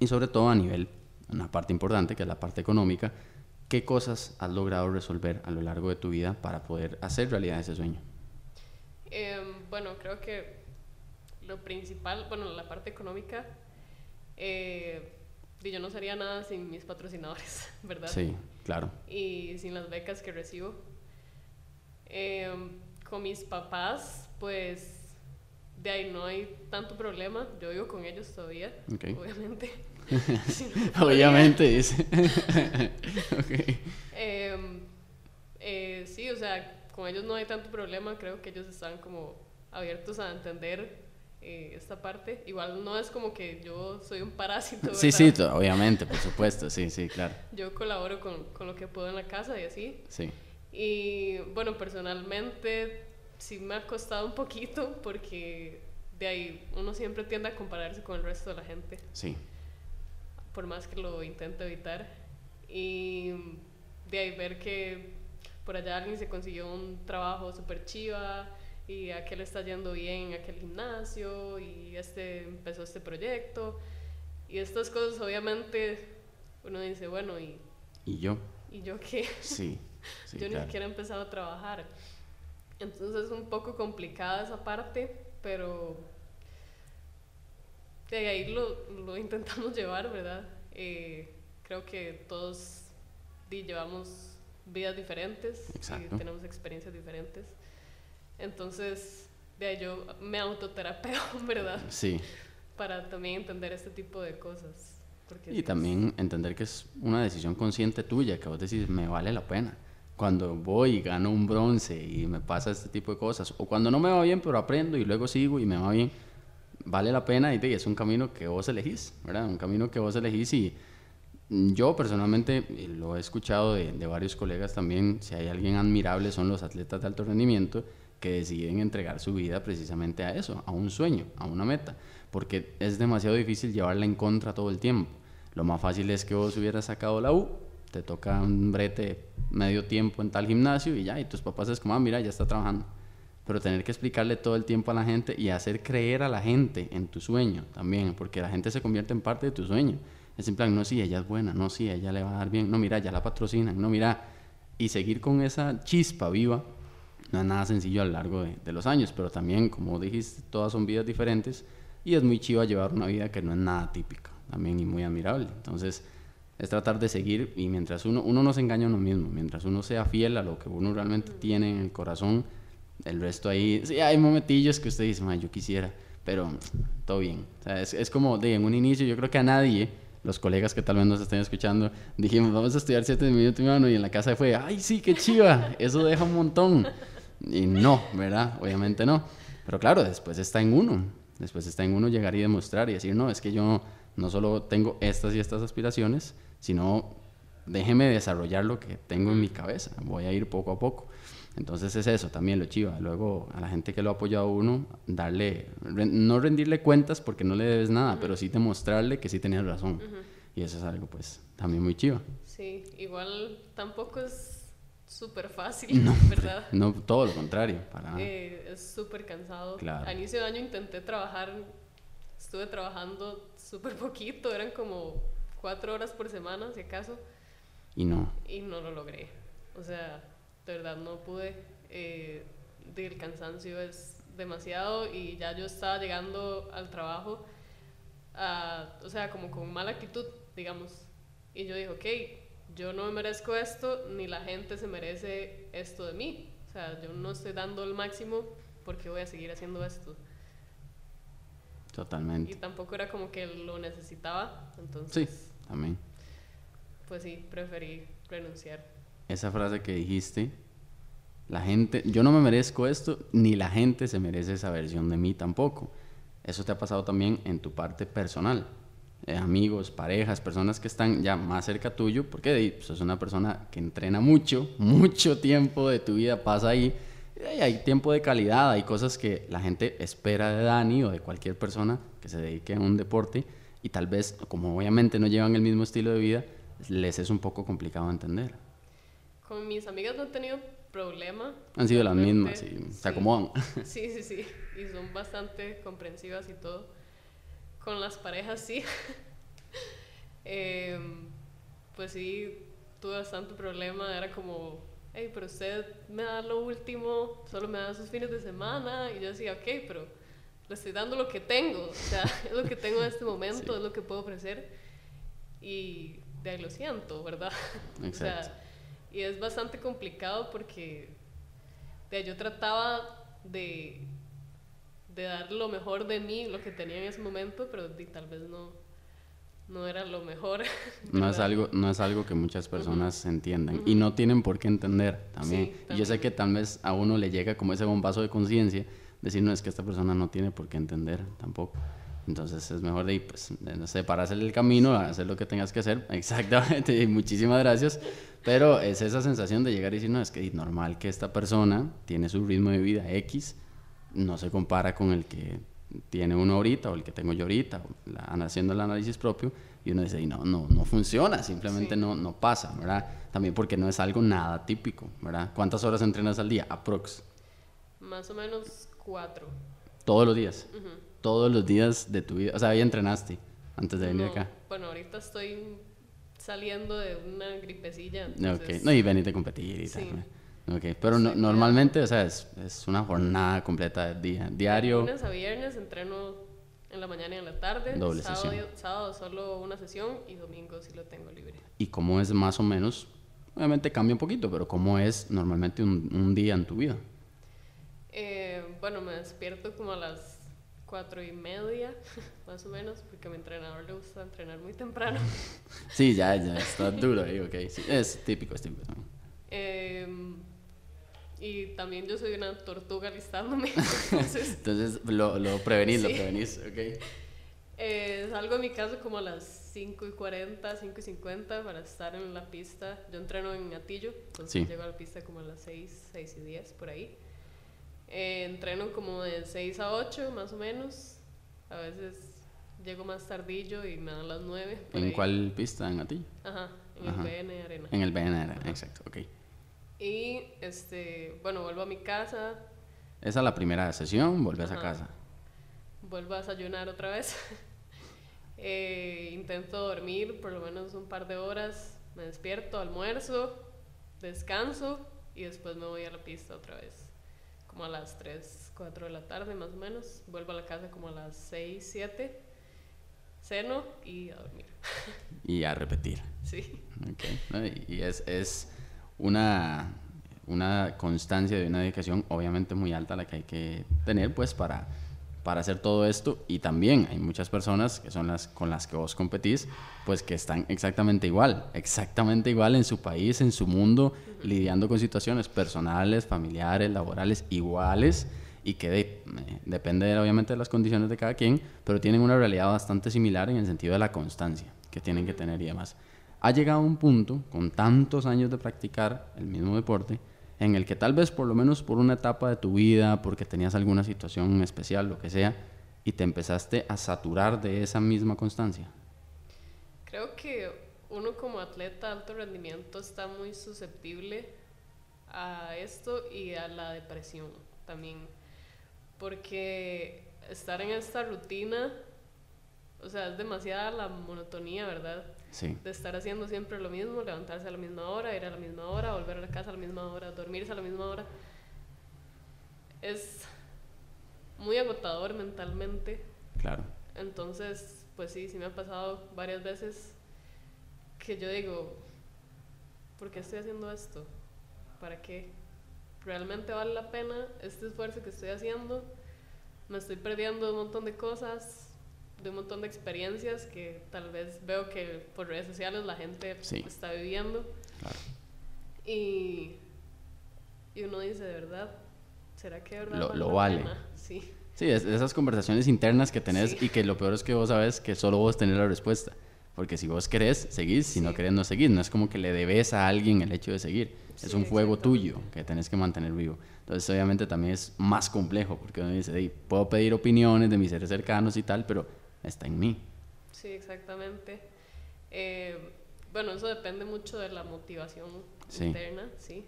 Y sobre todo a nivel, una parte importante, que es la parte económica, ¿qué cosas has logrado resolver a lo largo de tu vida para poder hacer realidad ese sueño? Em, bueno, creo que lo principal, bueno, la parte económica, eh, yo no sería nada sin mis patrocinadores, ¿verdad? Sí, claro. Y sin las becas que recibo. Em, con mis papás, pues de ahí no hay tanto problema. Yo vivo con ellos todavía, obviamente. obviamente, dice. Em, eh, sí, o sea, con ellos no hay tanto problema. Creo que ellos están como abiertos a entender eh, esta parte. Igual no es como que yo soy un parásito. Sí, sí, obviamente, por supuesto, sí, sí, claro. Yo colaboro con, con, lo que puedo en la casa y así. Sí. Y bueno, personalmente sí me ha costado un poquito porque de ahí uno siempre tiende a compararse con el resto de la gente. Sí. Por más que lo intente evitar. Y de ahí ver que por allá alguien se consiguió un trabajo súper chiva y a le está yendo bien en aquel gimnasio y este empezó este proyecto y estas cosas obviamente uno dice bueno y y yo y yo qué sí, yo ni siquiera he empezado a trabajar entonces es un poco complicada esa parte pero de ahí lo, lo intentamos llevar verdad eh, creo que todos llevamos vidas diferentes y tenemos experiencias diferentes entonces, de ahí yo me autoterapeo, ¿verdad? Sí. Para también entender este tipo de cosas. y también entender que es una decisión consciente tuya, que vos decís, me vale la pena. Cuando voy y gano un bronce y me pasa este tipo de cosas, o cuando no me va bien, pero aprendo y luego sigo y me va bien, vale la pena y es un camino que vos elegís, ¿verdad? Un camino que vos elegís y yo personalmente lo he escuchado de, de varios colegas también, si hay alguien admirable son los atletas de alto rendimiento, que deciden entregar su vida precisamente a eso, a un sueño, a una meta, porque es demasiado difícil llevarla en contra todo el tiempo. Lo más fácil es que vos hubieras sacado la U, te toca un brete medio tiempo en tal gimnasio y ya, y tus papás es como, ah, mira, ya está trabajando. Pero tener que explicarle todo el tiempo a la gente y hacer creer a la gente en tu sueño también, porque la gente se convierte en parte de tu sueño. Es en plan, no, sí, ella es buena, no, sí, ella le va a dar bien, no, mira, ya la patrocinan, no, mira, y seguir con esa chispa viva no es nada sencillo a lo largo de, los años, pero también, como dijiste, todas son vidas diferentes y es muy chiva llevar una vida que no es nada típica, también y muy admirable. Entonces, es tratar de seguir y mientras uno, uno no se engaña a uno mismo, mientras uno sea fiel a lo que uno realmente tiene en el corazón, el resto ahí, sí, hay momentillos que usted dice, yo quisiera, pero todo bien. O sea, es, es, como de en un inicio, yo creo que a nadie, los colegas que tal vez nos estén escuchando, dijimos, vamos a estudiar siete minutos y en la casa fue, ay, sí, qué chiva, eso deja un montón. Y no, ¿verdad? Obviamente no. Pero claro, después está en uno. Después está en uno llegar y demostrar y decir, no, es que yo no solo tengo estas y estas aspiraciones, sino déjeme desarrollar lo que tengo en mi cabeza. Voy a ir poco a poco. Entonces es eso, también lo chiva. Luego a la gente que lo ha apoyado a uno, darle, no rendirle cuentas porque no le debes nada, pero sí demostrarle que sí tenías razón. Y eso es algo pues también muy chiva. Sí, igual tampoco es súper fácil, no, ¿verdad? No, todo lo contrario. Para... Eh, es súper cansado. Claro. A inicio de año intenté trabajar, estuve trabajando súper poquito, eran como cuatro horas por semana, si acaso. Y no. Y no lo logré. O sea, de verdad no pude. Eh, el cansancio es demasiado y ya yo estaba llegando al trabajo, o sea, como con mala actitud, digamos. Y yo dije, ok, yo no me merezco esto, ni la gente se merece esto de mí. O sea, yo no estoy dando el máximo porque voy a seguir haciendo esto. Totalmente. Y tampoco era como que lo necesitaba, entonces... Sí, también. Pues sí, preferí renunciar. Esa frase que dijiste, la gente, yo no me merezco esto, ni la gente se merece esa versión de mí tampoco. Eso te ha pasado también en tu parte personal. Eh, amigos, parejas, personas que están ya más cerca tuyo, porque pues, es una persona que entrena mucho, mucho tiempo de tu vida pasa ahí, hay tiempo de calidad, hay cosas que la gente espera de Dani o de cualquier persona que se dedique a un deporte, y tal vez, como obviamente no llevan el mismo estilo de vida, les es un poco complicado entender. Con mis amigas no he tenido problema. Han sido las mismas, y se acomodan. Sí, sí, sí, y son bastante comprensivas y todo con las parejas sí. Em, pues sí, tuve bastante problema, era como, hey, pero usted me da lo último, solo me da sus fines de semana, y yo decía, ok, pero le estoy dando lo que tengo, o sea, es lo que tengo en este momento, es lo que puedo ofrecer, y de ahí lo siento, ¿verdad? Exacto. o sea, y es bastante complicado porque de, yo trataba de, de dar lo mejor de mí, lo que tenía en ese momento, pero tal vez no, no era lo mejor. No es, algo, no es algo que muchas personas entiendan y no tienen por qué entender también. Y yo sé que tal vez a uno le llega como ese bombazo de conciencia, decir, no, es que esta persona no tiene por qué entender tampoco. Entonces es mejor de, pues, no sé, para hacer el camino, hacer lo que tengas que hacer. Exactamente, y muchísimas gracias. Pero es esa sensación de llegar y decir, no, es que es normal que esta persona tiene su ritmo de vida X, no se compara con el que tiene uno ahorita o el que tengo yo ahorita, haciendo el análisis propio, y uno dice, no, no, no funciona, simplemente no, no pasa, ¿verdad? También porque no es algo nada típico, ¿verdad? ¿Cuántas horas entrenas al día? Aprox. Más o menos cuatro. ¿Todos los días? Todos los días de tu vida. O sea, ahí entrenaste antes de venir acá. Bueno, ahorita estoy saliendo de una gripecilla. No, y veniste a competir y tal. Okay. Pero normalmente, o sea, es, es, una jornada completa de día, diario. De lunes a viernes entreno en la mañana y en la tarde. Doble sábado, sesión. Sábado solo una sesión y domingo sí lo tengo libre. ¿Y cómo es más o menos? Obviamente cambia un poquito, pero ¿cómo es normalmente un, un día en tu vida? Eh, bueno, me despierto como a las cuatro y media, más o menos, porque a mi entrenador le gusta entrenar muy temprano. sí, ya, ya, está duro ahí, ok. es típico, es típico. Eh, y también yo soy una tortuga listándome. Entonces, entonces lo, lo prevenís, lo prevenís, ok. Eh, salgo de mi casa como a las 5 y 40, 5 y 50 para estar en la pista. Yo entreno en Gatillo, entonces llego a la pista como a las 6, 6 y 10 por ahí. Eh, entreno como de 6 a 8 más o menos. A veces llego más tardillo y me dan las 9. ¿En cuál pista? ¿En Gatillo? Ajá, en el BN Arena. En el BN Arena, exacto, ok. Y, este, bueno, vuelvo a mi casa. Esa es la primera sesión, vuelves a casa. Vuelvo a desayunar otra vez. Eh, intento dormir por lo menos un par de horas. Me despierto, almuerzo, descanso y después me voy a la pista otra vez. Como a las 3, 4 de la tarde más o menos. Vuelvo a la casa como a las 6, 7. Ceno y a dormir. Y a repetir. Sí. Okay. Y es, es una, una constancia de una dedicación obviamente muy alta la que hay que tener pues para, para hacer todo esto. Y también hay muchas personas que son las con las que vos competís pues que están exactamente igual, exactamente igual en su país, en su mundo, lidiando con situaciones personales, familiares, laborales iguales y que de, depende obviamente de las condiciones de cada quien, pero tienen una realidad bastante similar en el sentido de la constancia que tienen que tener y demás ha llegado a un punto, con tantos años de practicar el mismo deporte, en el que tal vez por lo menos por una etapa de tu vida, porque tenías alguna situación especial, lo que sea, y te empezaste a saturar de esa misma constancia? Creo que uno como atleta de alto rendimiento está muy susceptible a esto y a la depresión también, porque estar en esta rutina, o sea, es demasiada la monotonía, ¿verdad? De estar haciendo siempre lo mismo, levantarse a la misma hora, ir a la misma hora, volver a la casa a la misma hora, dormirse a la misma hora. Es muy agotador mentalmente. Claro. Entonces, pues sí, sí me ha pasado varias veces que yo digo, ¿por qué estoy haciendo esto? ¿Para qué? ¿Realmente vale la pena este esfuerzo que estoy haciendo? Me estoy perdiendo un montón de cosas de un montón de experiencias que tal vez veo que por redes sociales la gente está viviendo. Y, y uno dice, de verdad, ¿será que de verdad lo, vale? Sí. Sí, esas conversaciones internas que tenés y que lo peor es que vos sabes que solo vos tenés la respuesta. Porque si vos querés, seguís, si no querés, no seguís. No es como que le debes a alguien el hecho de seguir. es un fuego tuyo que tenés que mantener vivo. Entonces, obviamente, también es más complejo porque uno dice, puedo pedir opiniones de mis seres cercanos y tal, pero está en mí. Sí, exactamente. Eh, bueno, eso depende mucho de la motivación interna, sí.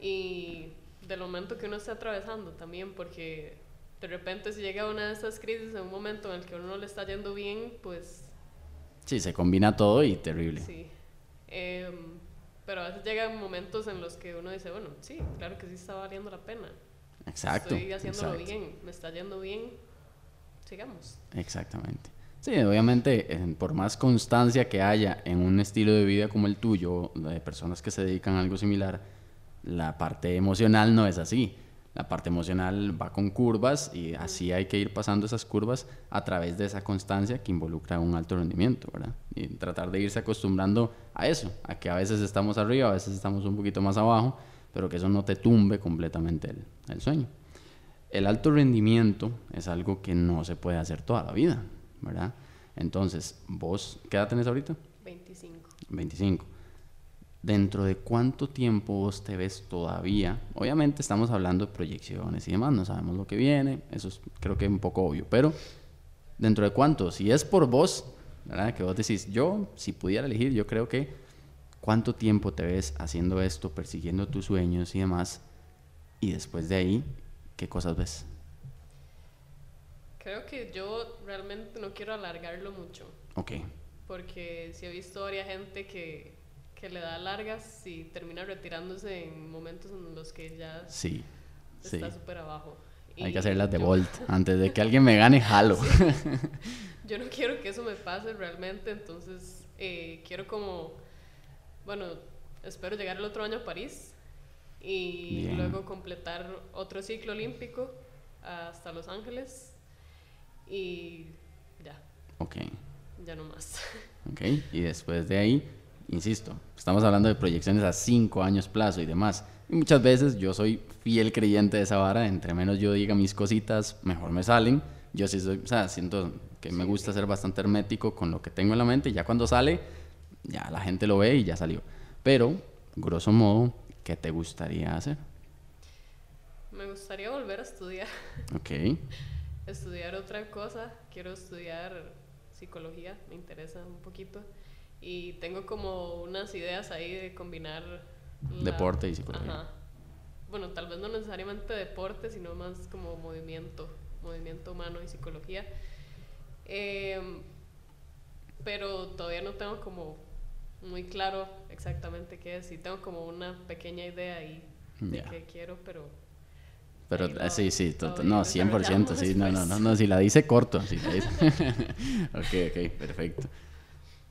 Y del momento que uno está atravesando también, porque de repente si llega una de esas crisis en un momento en el que uno no le está yendo bien, pues Sí, se combina todo y terrible. Sí. Em, pero a veces llegan momentos en los que uno dice, bueno, sí, claro que sí está valiendo la pena. Exacto. Estoy haciéndolo bien, me está yendo bien, sigamos. Exactamente. Sí, obviamente, por más constancia que haya en un estilo de vida como el tuyo, de personas que se dedican a algo similar, la parte emocional no es así. La parte emocional va con curvas y así hay que ir pasando esas curvas a través de esa constancia que involucra un alto rendimiento, ¿verdad? Y tratar de irse acostumbrando a eso, a que a veces estamos arriba, a veces estamos un poquito más abajo, pero que eso no te tumbe completamente el, el sueño. El alto rendimiento es algo que no se puede hacer toda la vida, ¿verdad? Entonces, vos, ¿qué edad tenés ahorita? 25. 25 dentro de cuánto tiempo vos te ves todavía. Obviamente estamos hablando de proyecciones y demás, no sabemos lo que viene, eso es, creo que es un poco obvio, pero dentro de cuánto, si es por vos, ¿verdad? Que vos decís, yo, si pudiera elegir, yo creo que cuánto tiempo te ves haciendo esto, persiguiendo tus sueños y demás, y después de ahí, ¿qué cosas ves? Creo que yo realmente no quiero alargarlo mucho. Ok. Porque si he visto a varias gente que que le da largas y termina retirándose en momentos en los que ya sí, está súper abajo. Hay que hacerlas de volt. Antes de que alguien me gane, jalo. Yo no quiero que eso me pase realmente, entonces eh, quiero como, bueno, espero llegar el otro año a París y luego completar otro ciclo olímpico hasta Los Ángeles y ya. Ok. Ya no más. Ok, y después de ahí insisto, estamos hablando de proyecciones a cinco años plazo y demás. Y muchas veces yo soy fiel creyente de esa vara, entre menos yo diga mis cositas, mejor me salen. Yo sí soy, o sea, siento que me gusta ser bastante hermético con lo que tengo en la mente y ya cuando sale, ya la gente lo ve y ya salió. Pero, grosso modo, ¿qué te gustaría hacer? Me gustaría volver a estudiar. Ok. estudiar otra cosa. Quiero estudiar psicología, me interesa un poquito y tengo como unas ideas ahí de combinar deporte y psicología. Ajá. Bueno, tal vez no necesariamente deporte, sino más como movimiento, movimiento humano y psicología. Em, pero todavía no tengo como muy claro exactamente qué es. Y tengo como una pequeña idea ahí de qué quiero, pero pero sí, sí, no, 100%, sí, no, no, no, no, si la dice corto, si la dice. ok, ok, perfecto.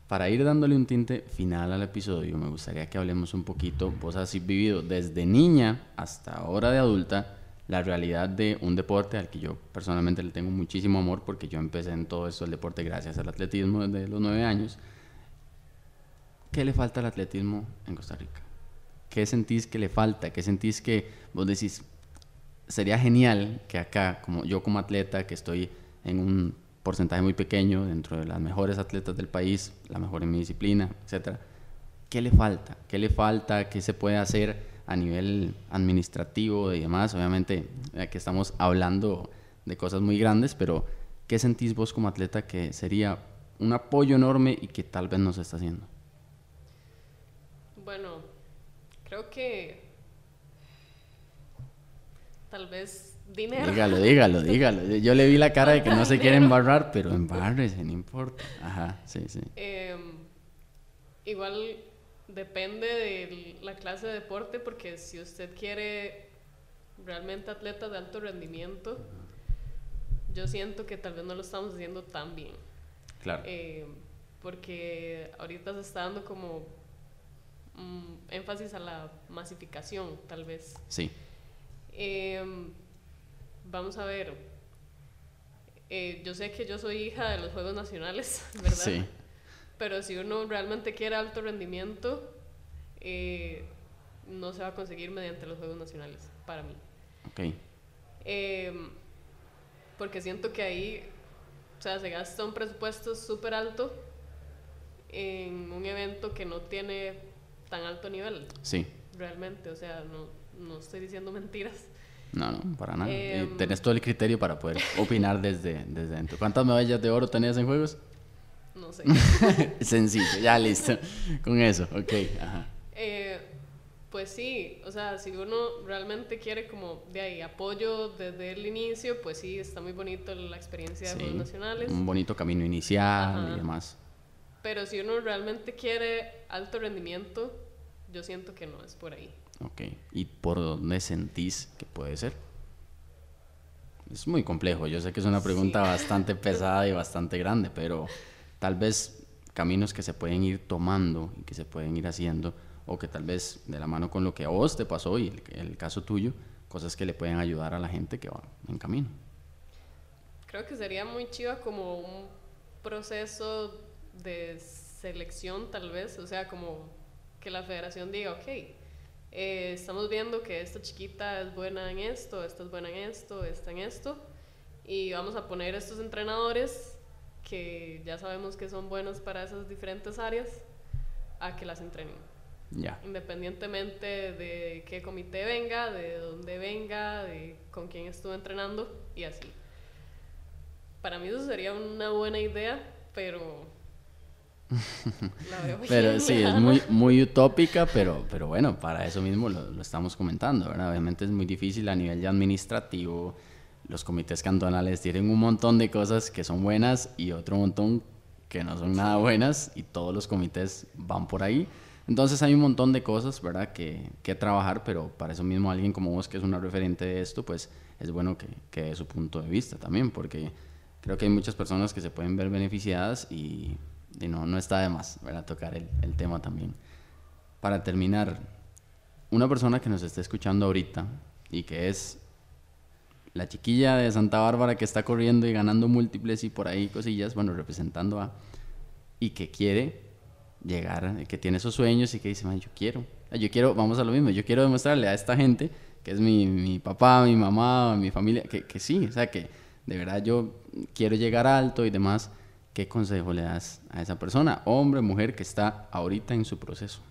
Para ir dándole un tinte final al episodio, me gustaría que hablemos un poquito, vos has vivido desde niña hasta ahora de adulta, la realidad de un deporte al que yo personalmente le tengo muchísimo amor porque yo empecé en todo esto el deporte gracias al atletismo desde los nueve años. ¿Qué le falta al atletismo en Costa Rica? ¿Qué sentís que le falta? ¿Qué sentís que vos decís, sería genial que acá, como yo como atleta, que estoy en un porcentaje muy pequeño dentro de las mejores atletas del país, la mejor en mi disciplina, etcétera. ¿Qué le falta? ¿Qué le falta? ¿Qué se puede hacer a nivel administrativo y demás? Obviamente, aquí estamos hablando de cosas muy grandes, pero ¿qué sentís vos como atleta que sería un apoyo enorme y que tal vez no se está haciendo? Bueno, creo que tal vez dinero. Dígalo, dígalo, dígalo. Yo le vi la cara de que no se quiere embarrar, pero embárrese, no importa. Ajá, sí, sí. Em, igual depende de la clase de deporte, porque si usted quiere realmente atletas de alto rendimiento, yo siento que tal vez no lo estamos haciendo tan bien. Claro. Em, porque ahorita se está dando como énfasis a la masificación, tal vez. Sí. Eh, vamos a ver, eh, yo sé que yo soy hija de los Juegos Nacionales, ¿verdad? Sí. Pero si uno realmente quiere alto rendimiento, eh, no se va a conseguir mediante los Juegos Nacionales, para mí. Ok. Em, porque siento que ahí, o sea, se gasta un presupuesto súper alto en un evento que no tiene tan alto nivel. Sí. Realmente, o sea, no, no estoy diciendo mentiras. No, no, para nada. Eh, tenés todo el criterio para poder opinar desde, desde dentro. ¿Cuántas medallas de oro tenías en juegos? No sé. Sencillo, ya listo. Con eso, ok. Ajá. Eh, pues sí, o sea, si uno realmente quiere como de ahí apoyo desde el inicio, pues sí, está muy bonito la experiencia de Juegos Nacionales. Un bonito camino inicial y demás. Pero si uno realmente quiere alto rendimiento, yo siento que no es por ahí. Ok, ¿y por dónde sentís que puede ser? Es muy complejo, yo sé que es una pregunta bastante pesada y bastante grande, pero tal vez caminos que se pueden ir tomando y que se pueden ir haciendo, o que tal vez de la mano con lo que a vos te pasó y el, el caso tuyo, cosas que le pueden ayudar a la gente que va en camino. Creo que sería muy chiva como un proceso de selección tal vez, o sea, como que la federación diga, ok, eh, estamos viendo que esta chiquita es buena en esto, esta es buena en esto, esta en esto, y vamos a poner estos entrenadores que ya sabemos que son buenos para esas diferentes áreas a que las entrenen. Ya. Independientemente de qué comité venga, de dónde venga, de con quién estuvo entrenando y así. Para mí eso sería una buena idea, pero pero sí, es muy, muy utópica, pero, pero bueno, para eso mismo lo, estamos comentando, ¿verdad? Obviamente es muy difícil a nivel administrativo. Los comités cantonales tienen un montón de cosas que son buenas y otro montón que no son nada buenas y todos los comités van por ahí. Entonces hay un montón de cosas, ¿verdad? Que, que trabajar, pero para eso mismo alguien como vos, que es una referente de esto, pues es bueno que, que dé su punto de vista también, porque creo que hay muchas personas que se pueden ver beneficiadas y y no, no está de más ¿verdad? tocar el, el, tema también. Para terminar, una persona que nos está escuchando ahorita y que es la chiquilla de Santa Bárbara que está corriendo y ganando múltiples y por ahí cosillas, bueno, representando a... y que quiere llegar, que tiene esos sueños y que dice, yo quiero, yo quiero, vamos a lo mismo, yo quiero demostrarle a esta gente que es mi, mi papá, mi mamá, mi familia, que, que sí, o sea, que de verdad yo quiero llegar alto y demás ¿qué consejo le das a esa persona, hombre, mujer, que está ahorita en su proceso?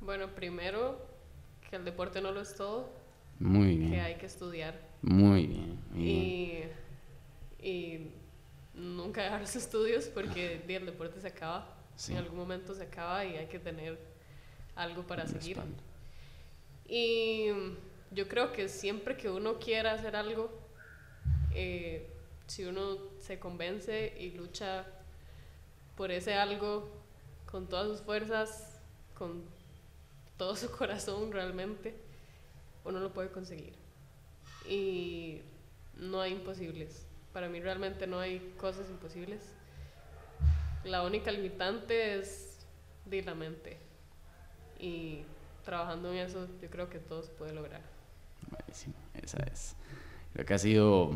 Bueno, primero, que el deporte no lo es todo. Muy bien. Que hay que estudiar. Muy bien. y, y, nunca dejar los estudios porque el deporte se acaba. En algún momento se acaba y hay que tener algo para seguir. Y yo creo que siempre que uno quiera hacer algo, eh, si uno se convence y lucha por ese algo con todas sus fuerzas, con todo su corazón realmente, uno lo puede conseguir. Y no hay imposibles. Para mí realmente no hay cosas imposibles. La única limitante es de la mente. Y trabajando en eso, yo creo que todo se puede lograr. Buenísimo, esa es. Creo que ha sido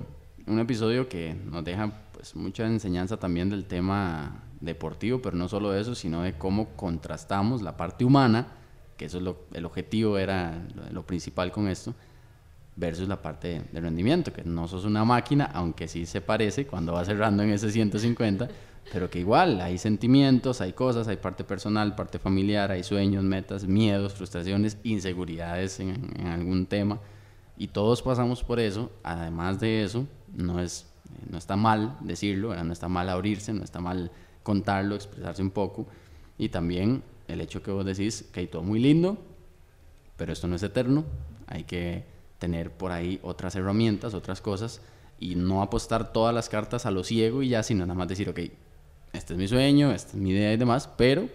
un episodio que nos deja pues mucha enseñanza también del tema deportivo, pero no solo eso, sino de cómo contrastamos la parte humana, que eso es lo, el objetivo era lo, principal con esto, versus la parte de, rendimiento, que no sos una máquina, aunque sí se parece cuando va cerrando en ese 150, pero que igual hay sentimientos, hay cosas, hay parte personal, parte familiar, hay sueños, metas, miedos, frustraciones, inseguridades en algún tema, y todos pasamos por eso, además de eso, no, es, no está mal decirlo, no está mal abrirse, no está mal contarlo, expresarse un poco. Y también el hecho que vos decís que hay todo muy lindo, pero esto no es eterno, hay que tener por ahí otras herramientas, otras cosas, y no apostar todas las cartas a lo ciego y ya, sino nada más decir, ok, este es mi sueño, esta es mi idea y demás, pero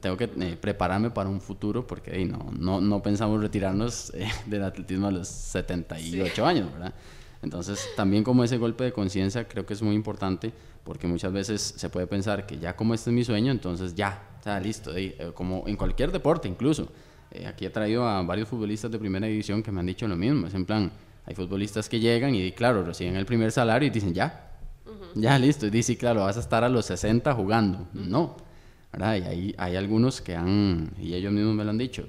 tengo que eh, prepararme para un futuro porque no, no, no, pensamos retirarnos eh, del atletismo a los 78 años, ¿verdad? Entonces, también como ese golpe de conciencia creo que es muy importante porque muchas veces se puede pensar que ya como este es mi sueño, entonces ya, está listo, eh, como en cualquier deporte incluso. Eh, aquí he traído a varios futbolistas de primera división que me han dicho lo mismo, es en plan, hay futbolistas que llegan y claro, reciben el primer salario y dicen ya, ya listo, y dicen, claro, vas a estar a los 60 jugando. No, ¿verdad? Y hay, hay algunos que han, y ellos mismos me lo han dicho,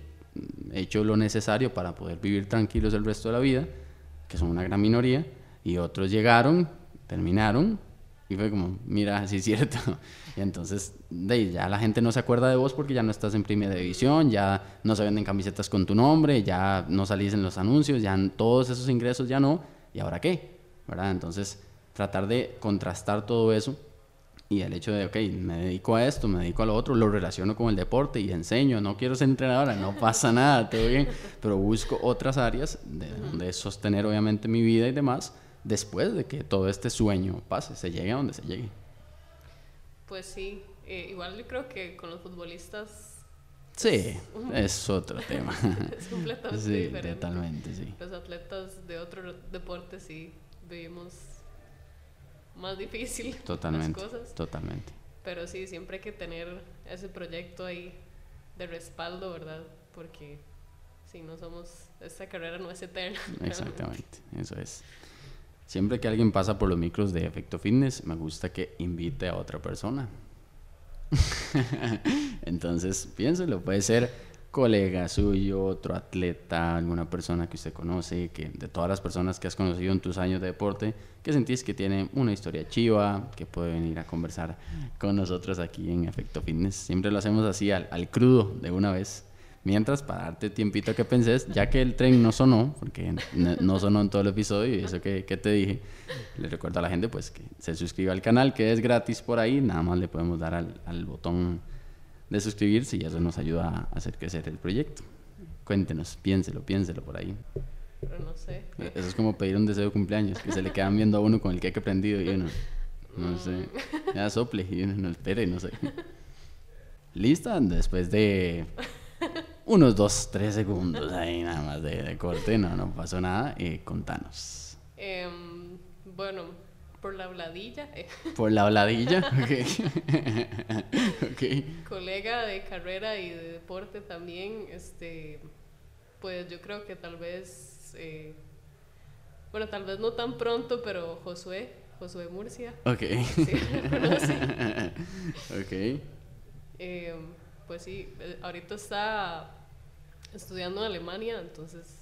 hecho lo necesario para poder vivir tranquilos el resto de la vida que son una gran minoría, y otros llegaron, terminaron, y fue como, mira, sí es cierto. Y entonces, de, ya la gente no se acuerda de vos porque ya no estás en primera división, ya no se venden camisetas con tu nombre, ya no salís en los anuncios, ya todos esos ingresos ya no, ¿y ahora qué? ¿Verdad? Entonces, tratar de contrastar todo eso y el hecho de, ok, me dedico a esto, me dedico a lo otro, lo relaciono con el deporte y enseño, no quiero ser entrenadora, no pasa nada, todo bien, pero busco otras áreas de donde sostener obviamente mi vida y demás después de que todo este sueño pase, se llegue a donde se llegue. Pues sí, eh, igual yo creo que con los futbolistas... Sí, es, otro tema. es completamente sí, diferente. Totalmente, sí. Los atletas de otro deporte sí vivimos más difícil totalmente, las cosas. Totalmente. Pero sí, siempre hay que tener ese proyecto ahí de respaldo, ¿verdad? Porque si no somos, esta carrera no es eterna. Exactamente, eso es. Siempre que alguien pasa por los micros de Efecto Fitness, me gusta que invite a otra persona. Entonces, piénselo, puede ser colega suyo, otro atleta, alguna persona que usted conoce, que de todas las personas que has conocido en tus años de deporte, que sentís que tiene una historia chiva, que puede venir a conversar con nosotros aquí en Efecto Fitness. Siempre lo hacemos así al, al crudo de una vez. Mientras, para darte tiempito que penses, ya que el tren no sonó, porque no, sonó en todo el episodio y eso que, te dije, le recuerdo a la gente pues que se suscriba al canal, que es gratis por ahí, nada más le podemos dar al, al botón de suscribirse y eso nos ayuda a hacer crecer el proyecto. Cuéntenos, piénselo, piénselo por ahí. Pero no sé. Eso es como pedir un deseo de cumpleaños, que se le quedan viendo a uno con el que prendido y uno, no sé, ya sople y uno no espere, no sé. ¿Lista? Después de unos dos, tres segundos ahí nada más de, corte, no, no pasó nada. Eh, contanos. Em, bueno, por la habladilla. Eh. Por la habladilla, ok. okay. Colega de carrera y de deporte también, este, pues yo creo que tal vez, eh, bueno, tal vez no tan pronto, pero Josué, Josué Murcia. Ok. Sí, ok. Em, pues sí, ahorita está estudiando en Alemania, entonces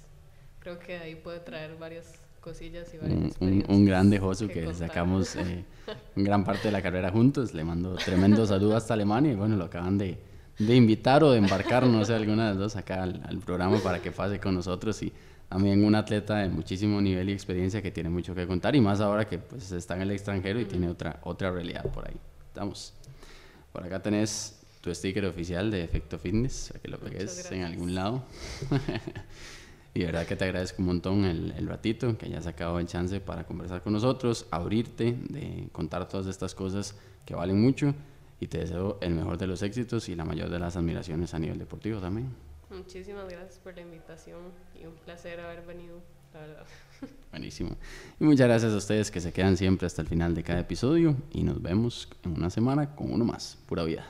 creo que ahí puede traer varias cosillas y varias un, un, grande Josu que, sacamos eh, gran parte de la carrera juntos. Le mando tremendo saludo hasta Alemania y bueno, lo acaban de, de invitar o de embarcar, no sé, alguna de las dos acá al, programa para que pase con nosotros y también un atleta de muchísimo nivel y experiencia que tiene mucho que contar y más ahora que pues está en el extranjero y tiene otra, otra realidad por ahí. Estamos. Por acá tenés tu sticker oficial de Efecto Fitness, para que lo pegues en algún lado. y de verdad que te agradezco un montón el, el, ratito, que hayas sacado el chance para conversar con nosotros, abrirte, de contar todas estas cosas que valen mucho. Y te deseo el mejor de los éxitos y la mayor de las admiraciones a nivel deportivo también. Muchísimas gracias por la invitación y un placer haber venido, la verdad. Buenísimo. Y muchas gracias a ustedes que se quedan siempre hasta el final de cada episodio y nos vemos en una semana con uno más. Pura vida.